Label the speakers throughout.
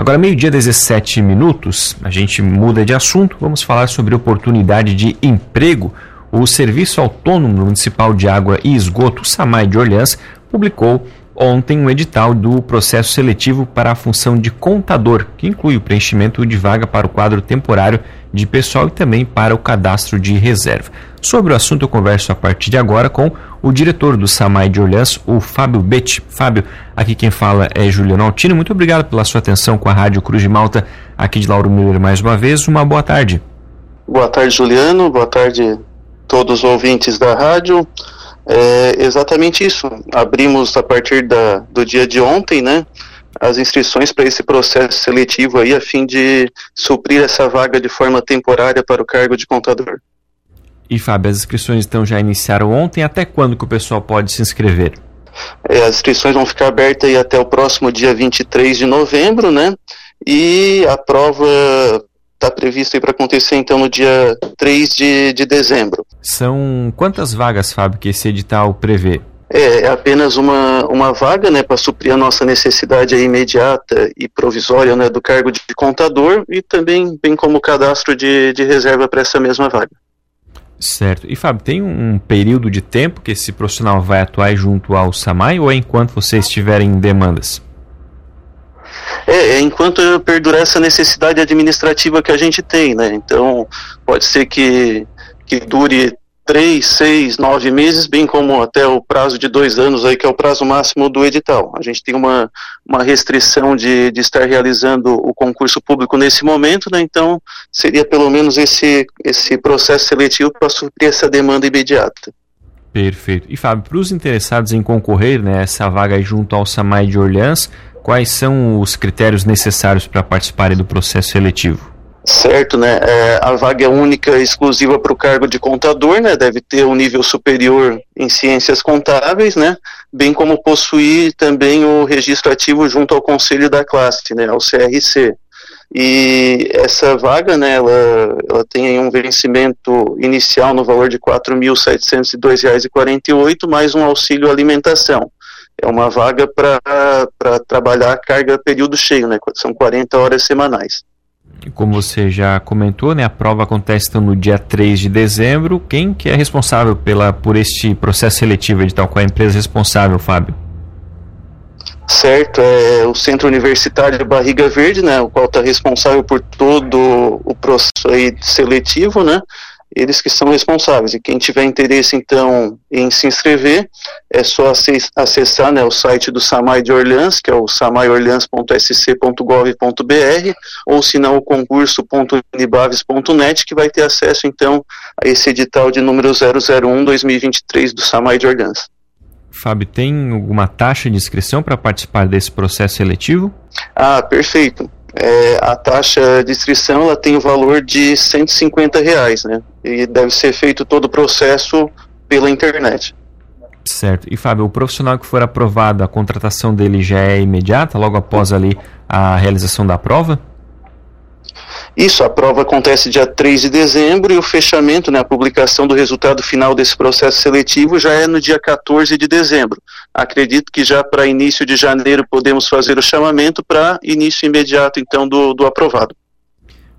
Speaker 1: Agora, meio-dia, 17 minutos, a gente muda de assunto, vamos falar sobre oportunidade de emprego. O Serviço Autônomo Municipal de Água e Esgoto, SAMAI de Orleans, publicou ontem um edital do processo seletivo para a função de contador, que inclui o preenchimento de vaga para o quadro temporário de pessoal e também para o cadastro de reserva. Sobre o assunto eu converso a partir de agora com o diretor do SAMAI de Orleans, o Fábio Betti. Fábio, aqui quem fala é Juliano Altino. Muito obrigado pela sua atenção com a Rádio Cruz de Malta, aqui de Lauro Miller mais uma vez. Uma boa tarde.
Speaker 2: Boa tarde, Juliano. Boa tarde todos os ouvintes da rádio. É exatamente isso. Abrimos a partir da, do dia de ontem, né? As inscrições para esse processo seletivo aí, a fim de suprir essa vaga de forma temporária para o cargo de contador.
Speaker 1: E Fábio, as inscrições então já iniciaram ontem. Até quando que o pessoal pode se inscrever?
Speaker 2: É, as inscrições vão ficar abertas aí até o próximo dia 23 de novembro, né? E a prova está prevista para acontecer então no dia 3 de, de dezembro.
Speaker 1: São quantas vagas, Fábio, que esse edital prevê?
Speaker 2: É, é apenas uma, uma vaga, né, para suprir a nossa necessidade imediata e provisória, né, do cargo de contador e também bem como cadastro de, de reserva para essa mesma vaga.
Speaker 1: Certo. E Fábio, tem um período de tempo que esse profissional vai atuar junto ao SAMAI ou é enquanto vocês tiverem demandas?
Speaker 2: É, é, enquanto perdurar essa necessidade administrativa que a gente tem, né? Então, pode ser que, que dure três, seis, nove meses, bem como até o prazo de dois anos aí, que é o prazo máximo do edital. A gente tem uma, uma restrição de, de estar realizando o concurso público nesse momento, né? Então, seria pelo menos esse, esse processo seletivo para suprir essa demanda imediata.
Speaker 1: Perfeito. E Fábio, para os interessados em concorrer, né, essa vaga junto ao SAMAI de Orleans, quais são os critérios necessários para participarem do processo seletivo?
Speaker 2: Certo, né? É, a vaga é única e exclusiva para o cargo de contador, né? Deve ter um nível superior em ciências contábeis, né? Bem como possuir também o registro ativo junto ao conselho da classe, né? Ao CRC. E essa vaga, né? Ela, ela tem um vencimento inicial no valor de R$ 4.702,48, mais um auxílio alimentação é uma vaga para trabalhar carga período cheio, né? São 40 horas semanais.
Speaker 1: Como você já comentou, né, a prova acontece então, no dia 3 de dezembro. Quem que é responsável pela, por este processo seletivo edital? Qual é a empresa responsável, Fábio?
Speaker 2: Certo, é o Centro Universitário Barriga Verde, né, o qual está responsável por todo o processo seletivo, né, eles que são responsáveis. E quem tiver interesse, então, em se inscrever, é só acessar né, o site do SAMAI de Orleans, que é o samaiorleans.sc.gov.br, ou se não, o concurso.unibaves.net, que vai ter acesso, então, a esse edital de número 001-2023 do SAMAI de Orleans.
Speaker 1: Fábio, tem alguma taxa de inscrição para participar desse processo seletivo?
Speaker 2: Ah, perfeito é, a taxa de inscrição ela tem o valor de 150 reais, né? E deve ser feito todo o processo pela internet.
Speaker 1: Certo. E Fábio, o profissional que for aprovado, a contratação dele já é imediata, logo após ali a realização da prova?
Speaker 2: Isso, a prova acontece dia 3 de dezembro e o fechamento, né, a publicação do resultado final desse processo seletivo já é no dia 14 de dezembro. Acredito que já para início de janeiro podemos fazer o chamamento para início imediato, então, do, do aprovado.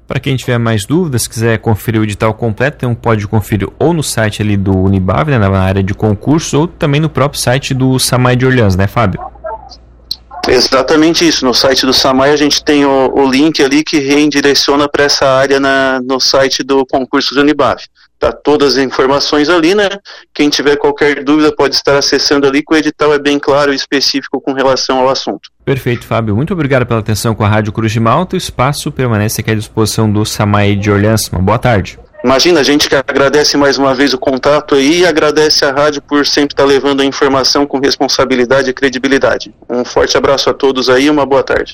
Speaker 1: Para quem tiver mais dúvidas, quiser conferir o edital completo, então pode conferir ou no site ali do Unibav, né, na área de concurso, ou também no próprio site do Samai de Orleans, né, Fábio?
Speaker 2: Exatamente isso. No site do Samai a gente tem o, o link ali que reendireciona para essa área na, no site do concurso do Unibaf. Tá todas as informações ali, né? Quem tiver qualquer dúvida pode estar acessando ali, que o edital é bem claro e específico com relação ao assunto.
Speaker 1: Perfeito, Fábio. Muito obrigado pela atenção com a Rádio Cruz de Malta. O espaço permanece aqui à disposição do Samai de Orleans. Uma boa tarde.
Speaker 2: Imagina, a gente que agradece mais uma vez o contato aí e agradece a rádio por sempre estar levando a informação com responsabilidade e credibilidade. Um forte abraço a todos aí e uma boa tarde.